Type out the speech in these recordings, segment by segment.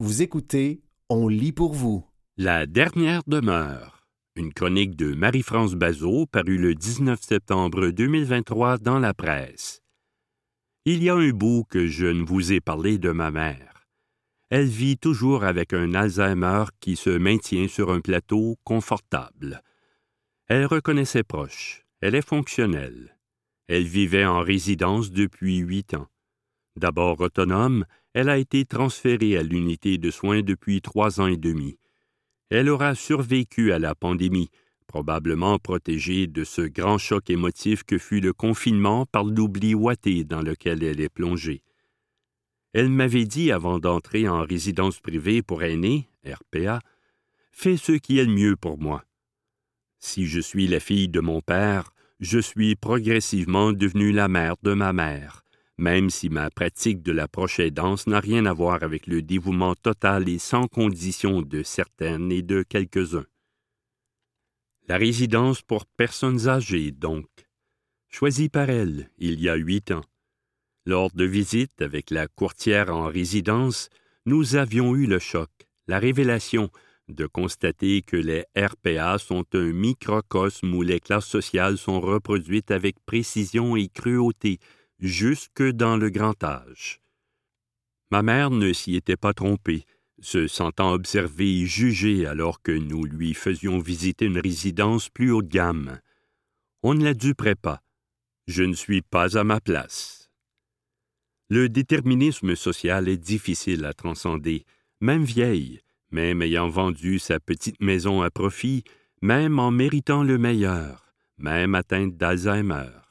Vous écoutez On lit pour vous. La dernière demeure. Une chronique de Marie-France Bazot parue le 19 septembre 2023 dans la presse. Il y a un bout que je ne vous ai parlé de ma mère. Elle vit toujours avec un Alzheimer qui se maintient sur un plateau confortable. Elle reconnaît ses proches. Elle est fonctionnelle. Elle vivait en résidence depuis huit ans. D'abord autonome, elle a été transférée à l'unité de soins depuis trois ans et demi. Elle aura survécu à la pandémie, probablement protégée de ce grand choc émotif que fut le confinement par l'oubli ouaté dans lequel elle est plongée. Elle m'avait dit avant d'entrer en résidence privée pour aînés, RPA, Fais ce qui est le mieux pour moi. Si je suis la fille de mon père, je suis progressivement devenue la mère de ma mère, même si ma pratique de la aidance n'a rien à voir avec le dévouement total et sans condition de certaines et de quelques-uns. La résidence pour personnes âgées, donc, choisie par elle il y a huit ans. Lors de visites avec la courtière en résidence, nous avions eu le choc, la révélation de constater que les RPA sont un microcosme où les classes sociales sont reproduites avec précision et cruauté, jusque dans le grand âge. Ma mère ne s'y était pas trompée, se sentant observée et jugée alors que nous lui faisions visiter une résidence plus haut de gamme. On ne la duperait pas. Je ne suis pas à ma place. Le déterminisme social est difficile à transcender, même vieille, même ayant vendu sa petite maison à profit, même en méritant le meilleur, même atteinte d'Alzheimer.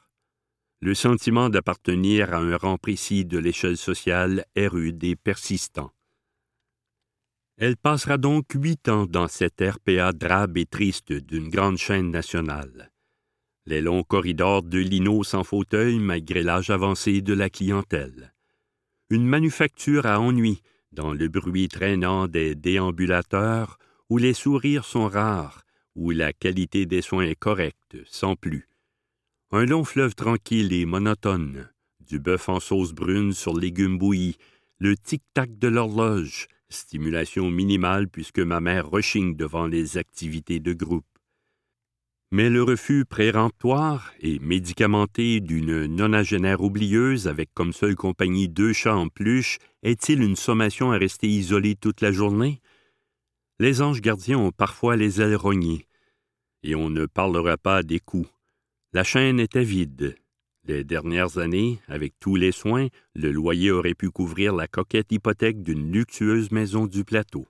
Le sentiment d'appartenir à un rang précis de l'échelle sociale est rude et persistant. Elle passera donc huit ans dans cette RPA drabe et triste d'une grande chaîne nationale. Les longs corridors de lino sans fauteuil malgré l'âge avancé de la clientèle. Une manufacture à ennui dans le bruit traînant des déambulateurs, où les sourires sont rares, où la qualité des soins est correcte, sans plus. Un long fleuve tranquille et monotone, du bœuf en sauce brune sur légumes bouillis, le tic-tac de l'horloge, stimulation minimale puisque ma mère rechigne devant les activités de groupe. Mais le refus péremptoire et médicamenté d'une nonagénaire oublieuse avec comme seule compagnie deux chats en pluche est-il une sommation à rester isolée toute la journée? Les anges gardiens ont parfois les ailes rognées, et on ne parlera pas des coups. La chaîne était vide. Les dernières années, avec tous les soins, le loyer aurait pu couvrir la coquette hypothèque d'une luxueuse maison du plateau.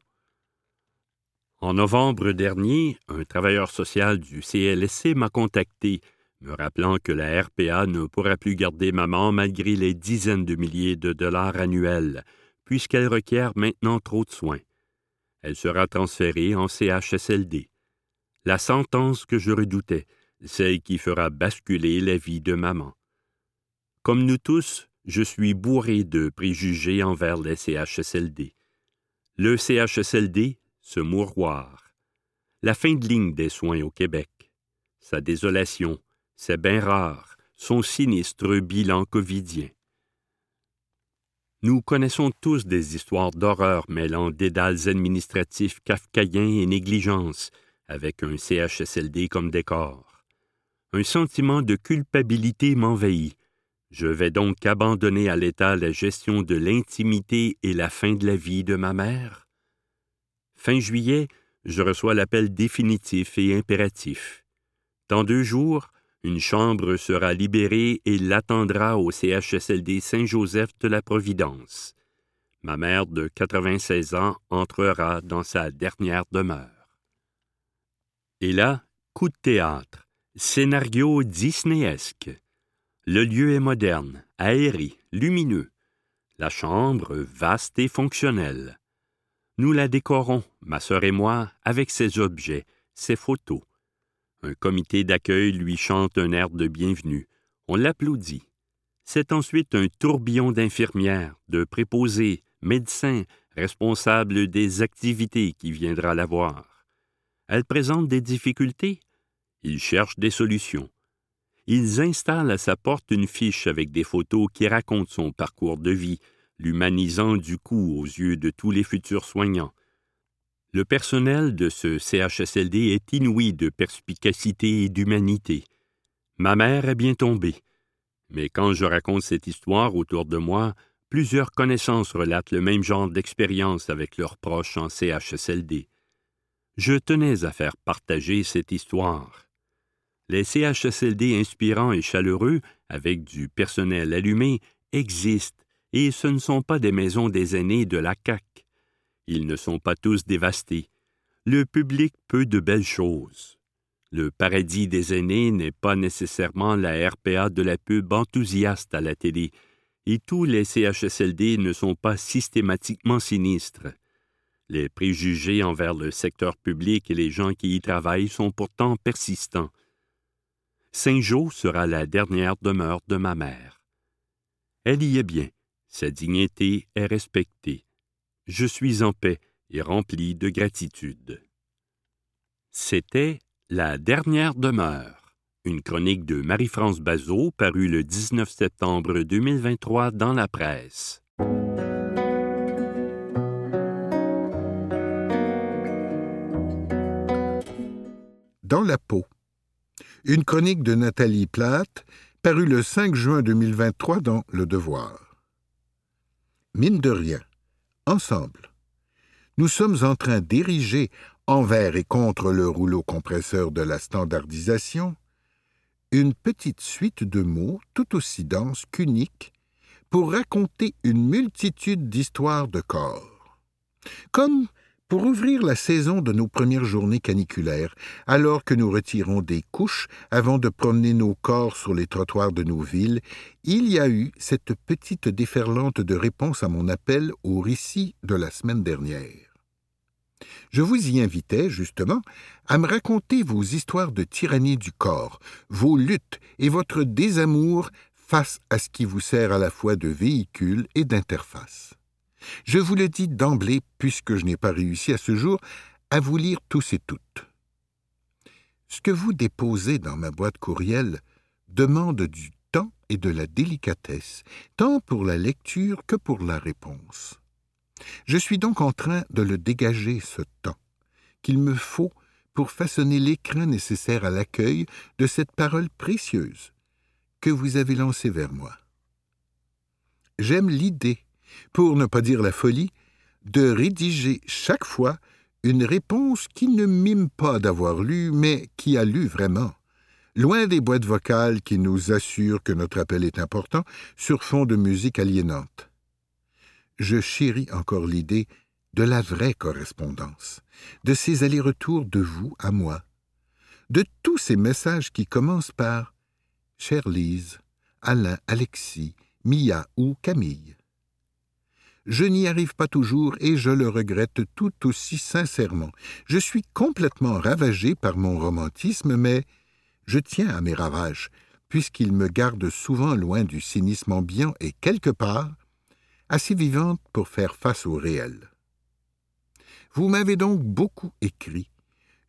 En novembre dernier, un travailleur social du CLSC m'a contacté, me rappelant que la RPA ne pourra plus garder maman malgré les dizaines de milliers de dollars annuels, puisqu'elle requiert maintenant trop de soins. Elle sera transférée en CHSLD. La sentence que je redoutais, celle qui fera basculer la vie de maman. Comme nous tous, je suis bourré de préjugés envers les CHSLD. Le CHSLD, ce mouroir, la fin de ligne des soins au Québec, sa désolation, ses bains rares, son sinistre bilan covidien. Nous connaissons tous des histoires d'horreur mêlant dédales administratifs kafkaïens et négligence, avec un CHSLD comme décor. Un sentiment de culpabilité m'envahit. Je vais donc abandonner à l'État la gestion de l'intimité et la fin de la vie de ma mère? Fin juillet, je reçois l'appel définitif et impératif. Dans deux jours, une chambre sera libérée et l'attendra au CHSLD Saint-Joseph de la Providence. Ma mère de 96 ans entrera dans sa dernière demeure. Et là, coup de théâtre, scénario disneyesque. Le lieu est moderne, aéré, lumineux. La chambre vaste et fonctionnelle. Nous la décorons, ma sœur et moi, avec ses objets, ses photos. Un comité d'accueil lui chante un air de bienvenue. On l'applaudit. C'est ensuite un tourbillon d'infirmières, de préposés, médecins, responsables des activités qui viendra la voir. Elle présente des difficultés. Ils cherchent des solutions. Ils installent à sa porte une fiche avec des photos qui racontent son parcours de vie, l'humanisant du coup aux yeux de tous les futurs soignants. Le personnel de ce CHSLD est inouï de perspicacité et d'humanité. Ma mère est bien tombée. Mais quand je raconte cette histoire autour de moi, plusieurs connaissances relatent le même genre d'expérience avec leurs proches en CHSLD. Je tenais à faire partager cette histoire. Les CHSLD inspirants et chaleureux, avec du personnel allumé, existent, et ce ne sont pas des maisons des aînés de la CAC. Ils ne sont pas tous dévastés. Le public peut de belles choses. Le paradis des aînés n'est pas nécessairement la RPA de la pub enthousiaste à la télé, et tous les CHSLD ne sont pas systématiquement sinistres. Les préjugés envers le secteur public et les gens qui y travaillent sont pourtant persistants. Saint-Jean sera la dernière demeure de ma mère. Elle y est bien, sa dignité est respectée. Je suis en paix et rempli de gratitude. C'était La dernière demeure, une chronique de Marie-France Bazot parue le 19 septembre 2023 dans la presse. Dans la peau une chronique de Nathalie Platt, parue le 5 juin 2023 dans Le Devoir. Mine de rien, ensemble, nous sommes en train d'ériger, envers et contre le rouleau compresseur de la standardisation, une petite suite de mots tout aussi dense qu'unique pour raconter une multitude d'histoires de corps. Comme pour ouvrir la saison de nos premières journées caniculaires, alors que nous retirons des couches avant de promener nos corps sur les trottoirs de nos villes, il y a eu cette petite déferlante de réponse à mon appel au récit de la semaine dernière. Je vous y invitais, justement, à me raconter vos histoires de tyrannie du corps, vos luttes et votre désamour face à ce qui vous sert à la fois de véhicule et d'interface. Je vous le dis d'emblée, puisque je n'ai pas réussi à ce jour à vous lire tous et toutes. Ce que vous déposez dans ma boîte courriel demande du temps et de la délicatesse, tant pour la lecture que pour la réponse. Je suis donc en train de le dégager, ce temps, qu'il me faut pour façonner l'écrin nécessaire à l'accueil de cette parole précieuse que vous avez lancée vers moi. J'aime l'idée pour ne pas dire la folie, de rédiger chaque fois une réponse qui ne mime pas d'avoir lu, mais qui a lu vraiment. Loin des boîtes vocales qui nous assurent que notre appel est important sur fond de musique aliénante. Je chéris encore l'idée de la vraie correspondance, de ces allers-retours de vous à moi, de tous ces messages qui commencent par Chère Lise, Alain, Alexis, Mia ou Camille. Je n'y arrive pas toujours et je le regrette tout aussi sincèrement. Je suis complètement ravagé par mon romantisme, mais je tiens à mes ravages, puisqu'ils me gardent souvent loin du cynisme ambiant et quelque part assez vivante pour faire face au réel. Vous m'avez donc beaucoup écrit,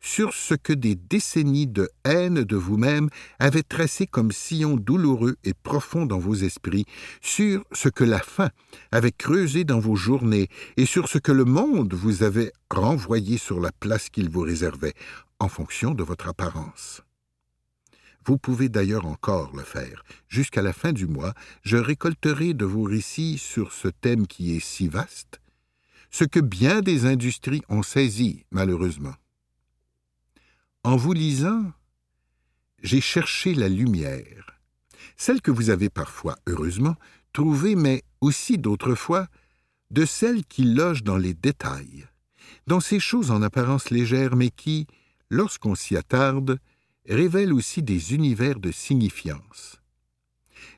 sur ce que des décennies de haine de vous-même avaient tracé comme sillon douloureux et profond dans vos esprits, sur ce que la faim avait creusé dans vos journées, et sur ce que le monde vous avait renvoyé sur la place qu'il vous réservait, en fonction de votre apparence. Vous pouvez d'ailleurs encore le faire. Jusqu'à la fin du mois, je récolterai de vos récits sur ce thème qui est si vaste, ce que bien des industries ont saisi, malheureusement. En vous lisant, j'ai cherché la lumière, celle que vous avez parfois, heureusement, trouvée, mais aussi d'autres fois, de celle qui loge dans les détails, dans ces choses en apparence légères, mais qui, lorsqu'on s'y attarde, révèlent aussi des univers de signifiance.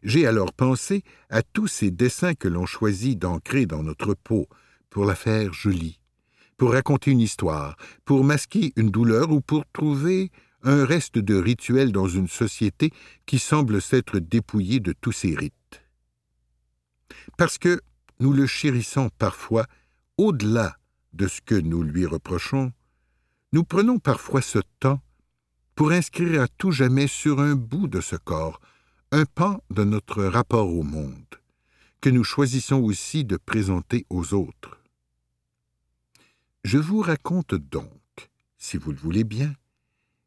J'ai alors pensé à tous ces dessins que l'on choisit d'ancrer dans notre peau pour la faire jolie, pour raconter une histoire, pour masquer une douleur ou pour trouver un reste de rituel dans une société qui semble s'être dépouillée de tous ses rites. Parce que nous le chérissons parfois au-delà de ce que nous lui reprochons, nous prenons parfois ce temps pour inscrire à tout jamais sur un bout de ce corps un pan de notre rapport au monde, que nous choisissons aussi de présenter aux autres. Je vous raconte donc, si vous le voulez bien,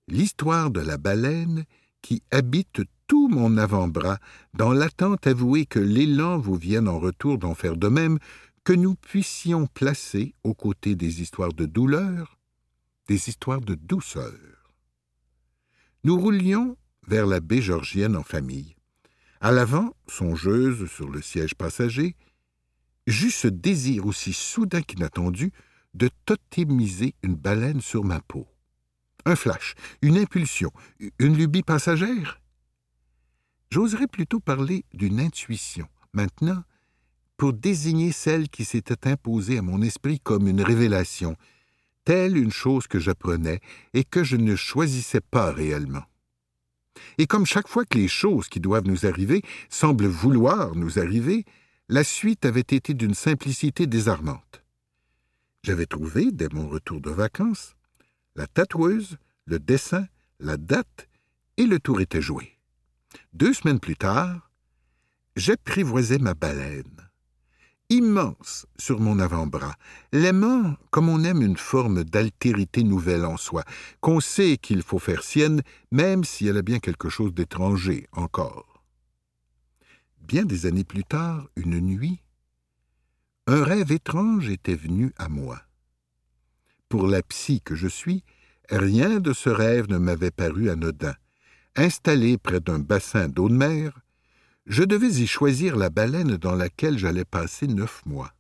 l'histoire de la baleine qui habite tout mon avant-bras dans l'attente avouée que l'élan vous vienne en retour d'en faire de même, que nous puissions placer aux côtés des histoires de douleur, des histoires de douceur. Nous roulions vers la baie georgienne en famille. À l'avant, songeuse sur le siège passager, j'eus ce désir aussi soudain qu'inattendu de totémiser une baleine sur ma peau. Un flash, une impulsion, une lubie passagère J'oserais plutôt parler d'une intuition, maintenant, pour désigner celle qui s'était imposée à mon esprit comme une révélation, telle une chose que j'apprenais et que je ne choisissais pas réellement. Et comme chaque fois que les choses qui doivent nous arriver semblent vouloir nous arriver, la suite avait été d'une simplicité désarmante. J'avais trouvé, dès mon retour de vacances, la tatoueuse, le dessin, la date, et le tour était joué. Deux semaines plus tard, j'apprivoisais ma baleine. Immense sur mon avant-bras, l'aimant comme on aime une forme d'altérité nouvelle en soi, qu'on sait qu'il faut faire sienne, même si elle a bien quelque chose d'étranger encore. Bien des années plus tard, une nuit, un rêve étrange était venu à moi. Pour la psy que je suis, rien de ce rêve ne m'avait paru anodin. Installé près d'un bassin d'eau de mer, je devais y choisir la baleine dans laquelle j'allais passer neuf mois.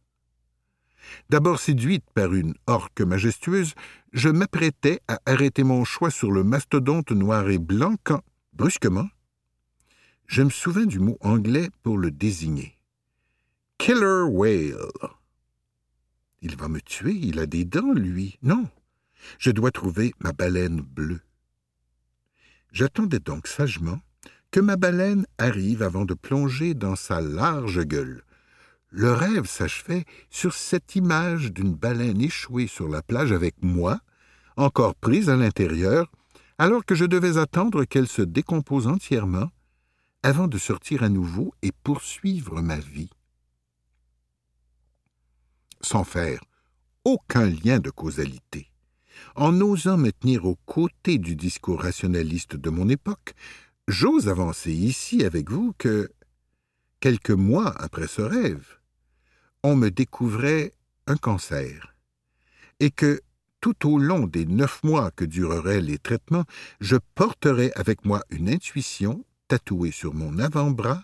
D'abord séduite par une orque majestueuse, je m'apprêtais à arrêter mon choix sur le mastodonte noir et blanc quand, brusquement, je me souvins du mot anglais pour le désigner. Killer whale. Il va me tuer, il a des dents, lui. Non, je dois trouver ma baleine bleue. J'attendais donc sagement que ma baleine arrive avant de plonger dans sa large gueule. Le rêve s'achevait sur cette image d'une baleine échouée sur la plage avec moi, encore prise à l'intérieur, alors que je devais attendre qu'elle se décompose entièrement avant de sortir à nouveau et poursuivre ma vie. Sans faire aucun lien de causalité. En osant me tenir aux côtés du discours rationaliste de mon époque, j'ose avancer ici avec vous que, quelques mois après ce rêve, on me découvrait un cancer, et que, tout au long des neuf mois que dureraient les traitements, je porterais avec moi une intuition tatouée sur mon avant-bras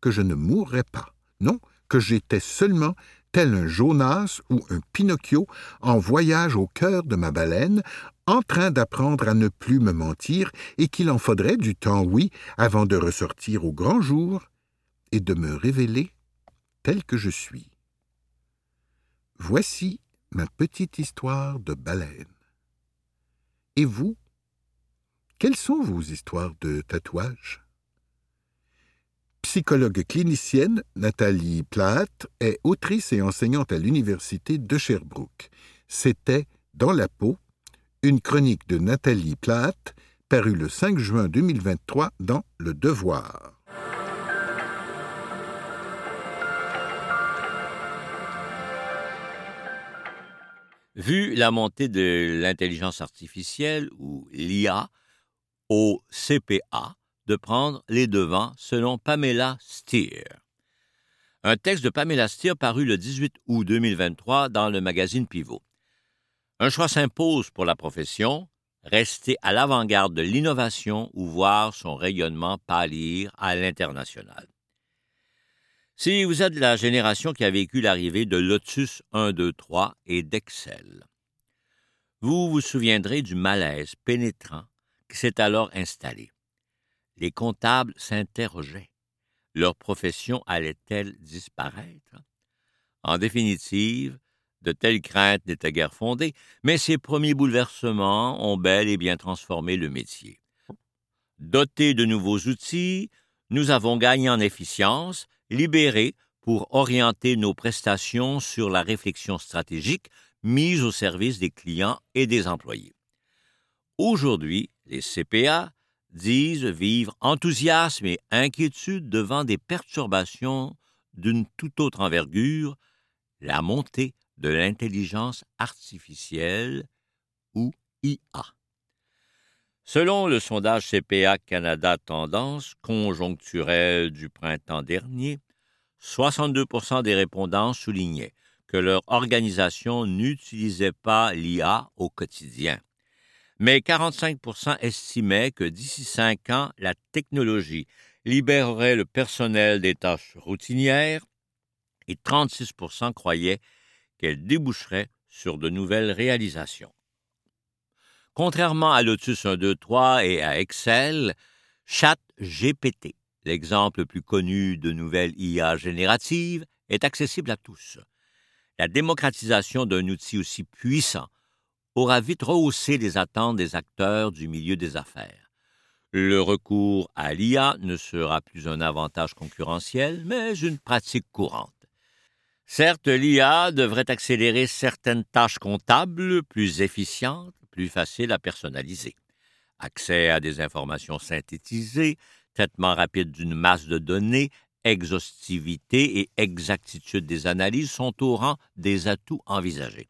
que je ne mourrais pas, non, que j'étais seulement tel un Jonas ou un Pinocchio en voyage au cœur de ma baleine, en train d'apprendre à ne plus me mentir, et qu'il en faudrait du temps, oui, avant de ressortir au grand jour et de me révéler tel que je suis. Voici ma petite histoire de baleine. Et vous, quelles sont vos histoires de tatouage? Psychologue clinicienne, Nathalie Platt est autrice et enseignante à l'Université de Sherbrooke. C'était Dans la peau, une chronique de Nathalie Platt, parue le 5 juin 2023 dans Le Devoir. Vu la montée de l'intelligence artificielle ou l'IA au CPA, de prendre les devants, selon Pamela Steer. Un texte de Pamela Steer paru le 18 août 2023 dans le magazine Pivot. Un choix s'impose pour la profession, rester à l'avant-garde de l'innovation ou voir son rayonnement pâlir à l'international. Si vous êtes de la génération qui a vécu l'arrivée de Lotus 1, 2, 3 et d'Excel, vous vous souviendrez du malaise pénétrant qui s'est alors installé les comptables s'interrogeaient. Leur profession allait-elle disparaître? En définitive, de telles craintes n'étaient guère fondées, mais ces premiers bouleversements ont bel et bien transformé le métier. Dotés de nouveaux outils, nous avons gagné en efficience, libérés pour orienter nos prestations sur la réflexion stratégique mise au service des clients et des employés. Aujourd'hui, les CPA disent vivre enthousiasme et inquiétude devant des perturbations d'une toute autre envergure, la montée de l'intelligence artificielle ou IA. Selon le sondage CPA Canada Tendance conjoncturelle du printemps dernier, 62% des répondants soulignaient que leur organisation n'utilisait pas l'IA au quotidien. Mais 45% estimaient que d'ici cinq ans, la technologie libérerait le personnel des tâches routinières et 36% croyaient qu'elle déboucherait sur de nouvelles réalisations. Contrairement à Lotus 1.2.3 et à Excel, ChatGPT, l'exemple le plus connu de nouvelles IA génératives, est accessible à tous. La démocratisation d'un outil aussi puissant aura vite rehaussé les attentes des acteurs du milieu des affaires. Le recours à l'IA ne sera plus un avantage concurrentiel, mais une pratique courante. Certes, l'IA devrait accélérer certaines tâches comptables plus efficientes, plus faciles à personnaliser. Accès à des informations synthétisées, traitement rapide d'une masse de données, exhaustivité et exactitude des analyses sont au rang des atouts envisagés.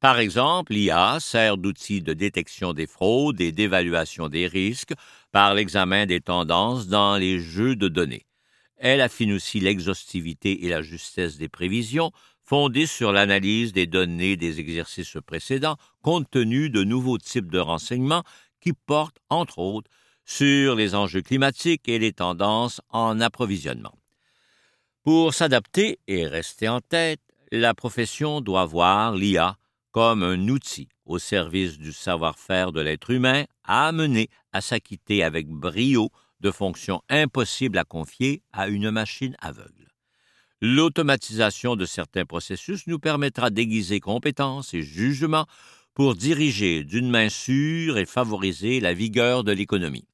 Par exemple, l'IA sert d'outil de détection des fraudes et d'évaluation des risques par l'examen des tendances dans les jeux de données. Elle affine aussi l'exhaustivité et la justesse des prévisions, fondées sur l'analyse des données des exercices précédents, compte tenu de nouveaux types de renseignements qui portent, entre autres, sur les enjeux climatiques et les tendances en approvisionnement. Pour s'adapter et rester en tête, la profession doit voir l'IA comme un outil au service du savoir-faire de l'être humain à amener à s'acquitter avec brio de fonctions impossibles à confier à une machine aveugle. L'automatisation de certains processus nous permettra d'aiguiser compétences et jugements pour diriger d'une main sûre et favoriser la vigueur de l'économie.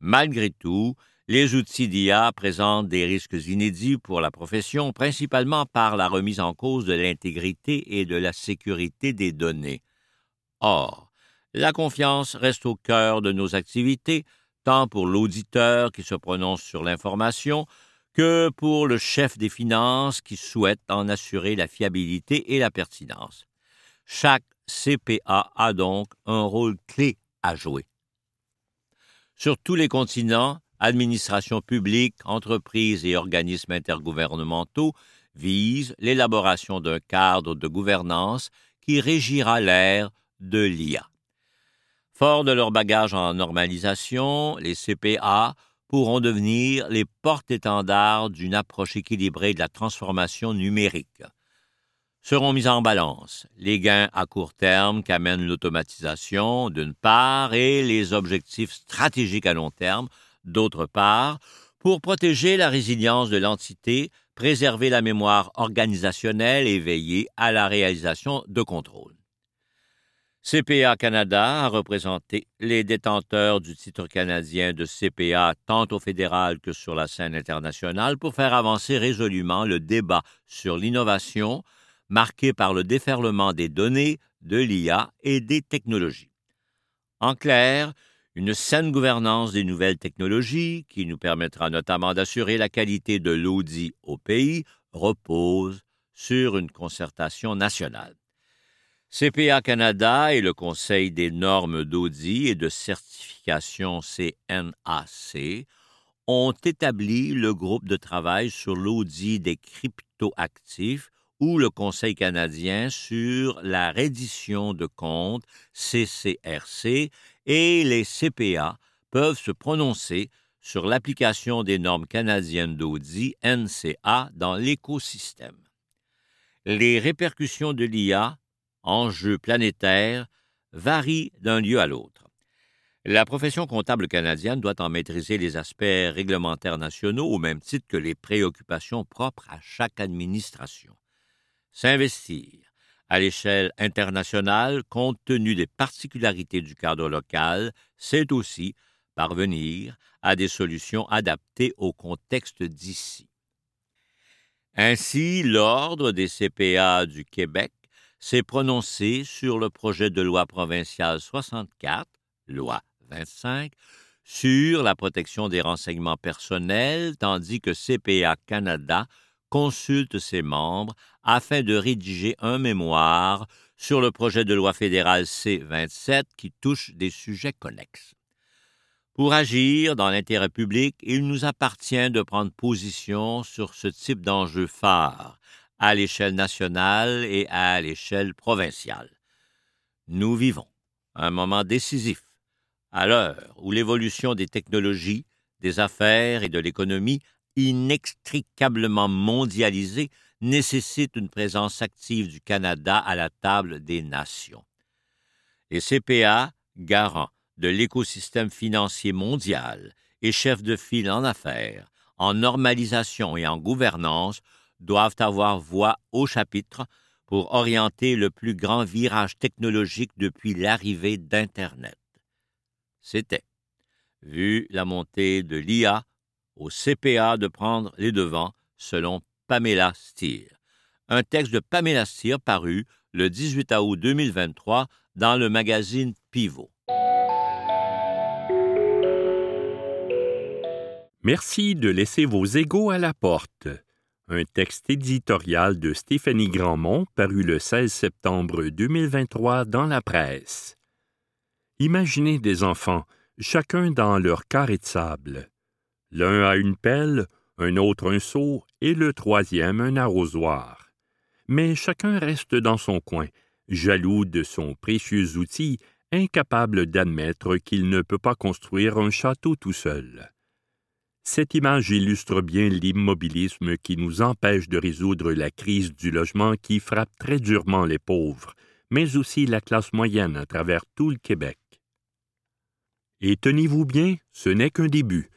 Malgré tout, les outils d'IA présentent des risques inédits pour la profession, principalement par la remise en cause de l'intégrité et de la sécurité des données. Or, la confiance reste au cœur de nos activités, tant pour l'auditeur qui se prononce sur l'information que pour le chef des finances qui souhaite en assurer la fiabilité et la pertinence. Chaque CPA a donc un rôle clé à jouer. Sur tous les continents, administrations publiques, entreprises et organismes intergouvernementaux visent l'élaboration d'un cadre de gouvernance qui régira l'ère de l'IA. Forts de leur bagage en normalisation, les CPA pourront devenir les porte-étendards d'une approche équilibrée de la transformation numérique seront mis en balance les gains à court terme qu'amène l'automatisation, d'une part, et les objectifs stratégiques à long terme, d'autre part, pour protéger la résilience de l'entité, préserver la mémoire organisationnelle et veiller à la réalisation de contrôles. CPA Canada a représenté les détenteurs du titre canadien de CPA tant au fédéral que sur la scène internationale pour faire avancer résolument le débat sur l'innovation, marqué par le déferlement des données, de l'IA et des technologies. En clair, une saine gouvernance des nouvelles technologies, qui nous permettra notamment d'assurer la qualité de l'audit au pays, repose sur une concertation nationale. CPA Canada et le Conseil des normes d'audit et de certification CNAC ont établi le groupe de travail sur l'audit des cryptoactifs ou le Conseil canadien sur la reddition de comptes CCRC et les CPA peuvent se prononcer sur l'application des normes canadiennes d'audit NCA dans l'écosystème. Les répercussions de l'IA, enjeux planétaires, varient d'un lieu à l'autre. La profession comptable canadienne doit en maîtriser les aspects réglementaires nationaux au même titre que les préoccupations propres à chaque administration. S'investir à l'échelle internationale, compte tenu des particularités du cadre local, c'est aussi parvenir à des solutions adaptées au contexte d'ici. Ainsi, l'Ordre des CPA du Québec s'est prononcé sur le projet de loi provinciale 64, loi 25, sur la protection des renseignements personnels, tandis que CPA Canada consulte ses membres afin de rédiger un mémoire sur le projet de loi fédérale C-27 qui touche des sujets connexes. Pour agir dans l'intérêt public, il nous appartient de prendre position sur ce type d'enjeu phare à l'échelle nationale et à l'échelle provinciale. Nous vivons un moment décisif, à l'heure où l'évolution des technologies, des affaires et de l'économie, inextricablement mondialisée, nécessite une présence active du Canada à la table des nations. Les CPA, garants de l'écosystème financier mondial et chefs de file en affaires, en normalisation et en gouvernance, doivent avoir voix au chapitre pour orienter le plus grand virage technologique depuis l'arrivée d'Internet. C'était, vu la montée de l'IA, au CPA de prendre les devants, selon Pamela Stier. Un texte de Pamela Stier paru le 18 août 2023 dans le magazine Pivot. Merci de laisser vos égaux à la porte un texte éditorial de Stéphanie Grandmont paru le 16 septembre 2023 dans la presse. Imaginez des enfants, chacun dans leur carré de sable. L'un a une pelle, un autre un seau et le troisième un arrosoir. Mais chacun reste dans son coin, jaloux de son précieux outil, incapable d'admettre qu'il ne peut pas construire un château tout seul. Cette image illustre bien l'immobilisme qui nous empêche de résoudre la crise du logement qui frappe très durement les pauvres, mais aussi la classe moyenne à travers tout le Québec. Et tenez-vous bien, ce n'est qu'un début.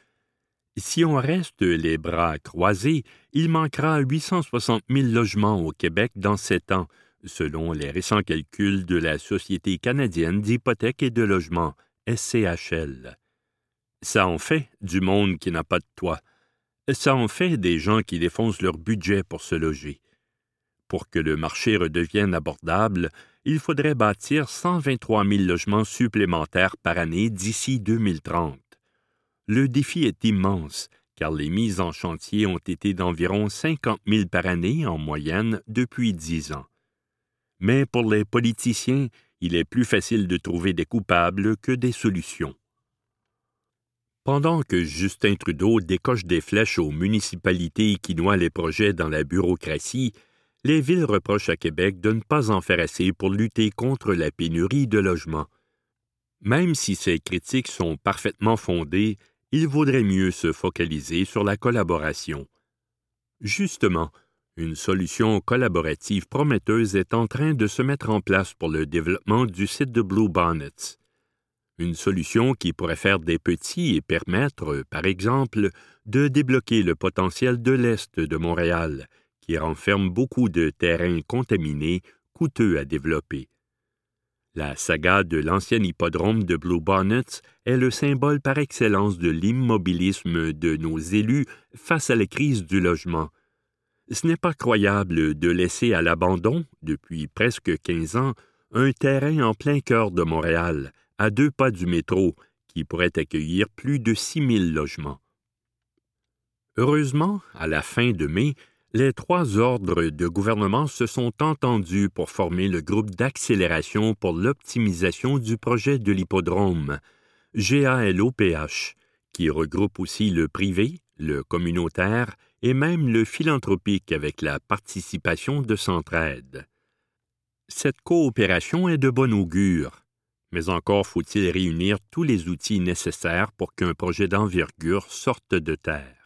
Si on reste les bras croisés, il manquera 860 000 logements au Québec dans sept ans, selon les récents calculs de la Société canadienne d'hypothèques et de logement, SCHL. Ça en fait du monde qui n'a pas de toit. Ça en fait des gens qui défoncent leur budget pour se loger. Pour que le marché redevienne abordable, il faudrait bâtir 123 000 logements supplémentaires par année d'ici 2030. Le défi est immense, car les mises en chantier ont été d'environ 50 000 par année en moyenne depuis dix ans. Mais pour les politiciens, il est plus facile de trouver des coupables que des solutions. Pendant que Justin Trudeau décoche des flèches aux municipalités qui noient les projets dans la bureaucratie, les villes reprochent à Québec de ne pas en faire assez pour lutter contre la pénurie de logements. Même si ces critiques sont parfaitement fondées, il vaudrait mieux se focaliser sur la collaboration. Justement, une solution collaborative prometteuse est en train de se mettre en place pour le développement du site de Blue Bonnets une solution qui pourrait faire des petits et permettre, par exemple, de débloquer le potentiel de l'Est de Montréal, qui renferme beaucoup de terrains contaminés coûteux à développer. La saga de l'ancien hippodrome de Blue Bonnets est le symbole par excellence de l'immobilisme de nos élus face à la crise du logement. Ce n'est pas croyable de laisser à l'abandon, depuis presque quinze ans, un terrain en plein cœur de Montréal, à deux pas du métro, qui pourrait accueillir plus de 6000 logements. Heureusement, à la fin de mai, les trois ordres de gouvernement se sont entendus pour former le groupe d'accélération pour l'optimisation du projet de l'hippodrome, GALOPH, qui regroupe aussi le privé, le communautaire et même le philanthropique avec la participation de Centraide. Cette coopération est de bon augure mais encore faut-il réunir tous les outils nécessaires pour qu'un projet d'envergure sorte de terre.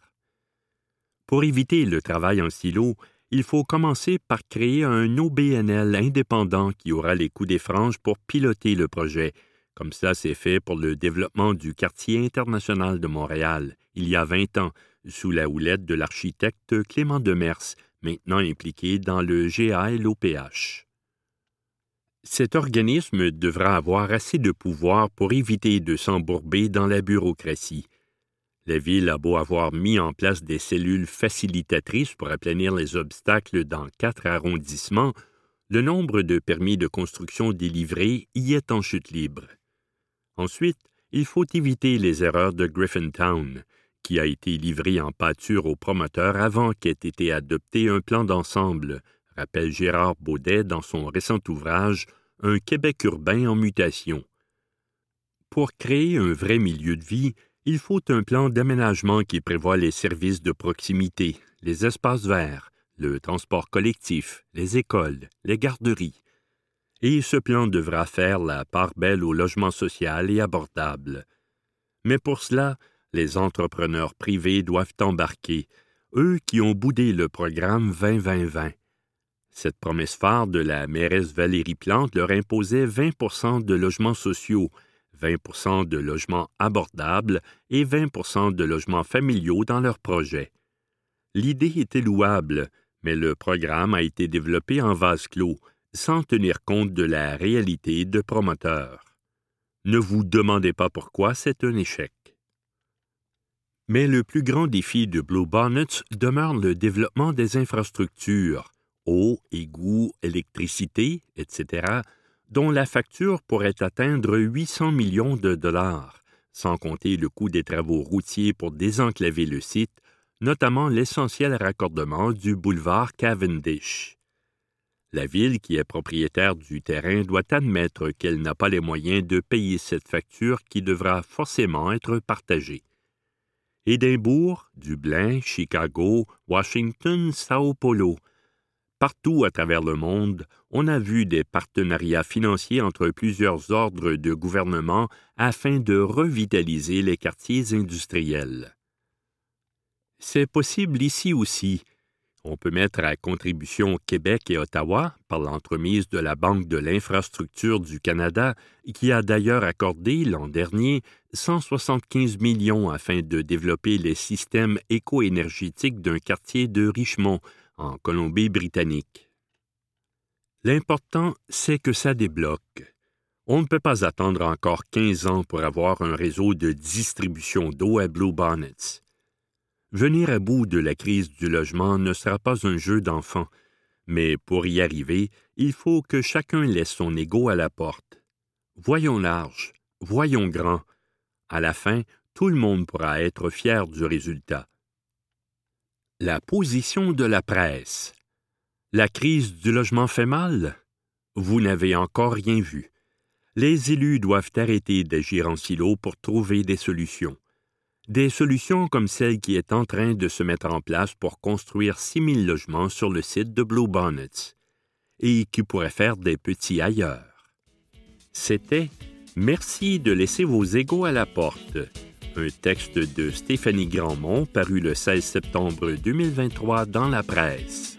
Pour éviter le travail en silo, il faut commencer par créer un OBNL indépendant qui aura les coups des franges pour piloter le projet, comme cela s'est fait pour le développement du quartier international de Montréal, il y a 20 ans, sous la houlette de l'architecte Clément Demers, maintenant impliqué dans le GALOPH. Cet organisme devra avoir assez de pouvoir pour éviter de s'embourber dans la bureaucratie. La Ville a beau avoir mis en place des cellules facilitatrices pour aplanir les obstacles dans quatre arrondissements, le nombre de permis de construction délivrés y est en chute libre. Ensuite, il faut éviter les erreurs de Griffintown, qui a été livré en pâture aux promoteurs avant qu'ait été adopté un plan d'ensemble, rappelle Gérard Baudet dans son récent ouvrage Un Québec urbain en mutation. Pour créer un vrai milieu de vie, il faut un plan d'aménagement qui prévoit les services de proximité, les espaces verts, le transport collectif, les écoles, les garderies. Et ce plan devra faire la part belle au logement social et abordable. Mais pour cela, les entrepreneurs privés doivent embarquer, eux qui ont boudé le programme 20-20-20. Cette promesse phare de la mairesse Valérie Plante leur imposait 20% de logements sociaux, 20% de logements abordables et 20% de logements familiaux dans leur projet. L'idée était louable, mais le programme a été développé en vase clos, sans tenir compte de la réalité de promoteurs. Ne vous demandez pas pourquoi c'est un échec. Mais le plus grand défi de Blue Bonnets demeure le développement des infrastructures, eau, égouts, électricité, etc., dont la facture pourrait atteindre 800 millions de dollars, sans compter le coût des travaux routiers pour désenclaver le site, notamment l'essentiel raccordement du boulevard Cavendish. La ville qui est propriétaire du terrain doit admettre qu'elle n'a pas les moyens de payer cette facture qui devra forcément être partagée. Édimbourg, Dublin, Chicago, Washington, Sao Paulo, Partout à travers le monde, on a vu des partenariats financiers entre plusieurs ordres de gouvernement afin de revitaliser les quartiers industriels. C'est possible ici aussi. On peut mettre à contribution Québec et Ottawa par l'entremise de la Banque de l'infrastructure du Canada, qui a d'ailleurs accordé l'an dernier 175 millions afin de développer les systèmes éco-énergétiques d'un quartier de Richmond, en Colombie-Britannique. L'important, c'est que ça débloque. On ne peut pas attendre encore 15 ans pour avoir un réseau de distribution d'eau à Blue Bonnets. Venir à bout de la crise du logement ne sera pas un jeu d'enfant, mais pour y arriver, il faut que chacun laisse son ego à la porte. Voyons large, voyons grand. À la fin, tout le monde pourra être fier du résultat. La position de la presse. La crise du logement fait mal? Vous n'avez encore rien vu. Les élus doivent arrêter d'agir en silo pour trouver des solutions. Des solutions comme celle qui est en train de se mettre en place pour construire 6 000 logements sur le site de Blue Bonnets et qui pourrait faire des petits ailleurs. C'était Merci de laisser vos égaux à la porte un texte de Stéphanie Grandmont paru le 16 septembre 2023 dans la presse.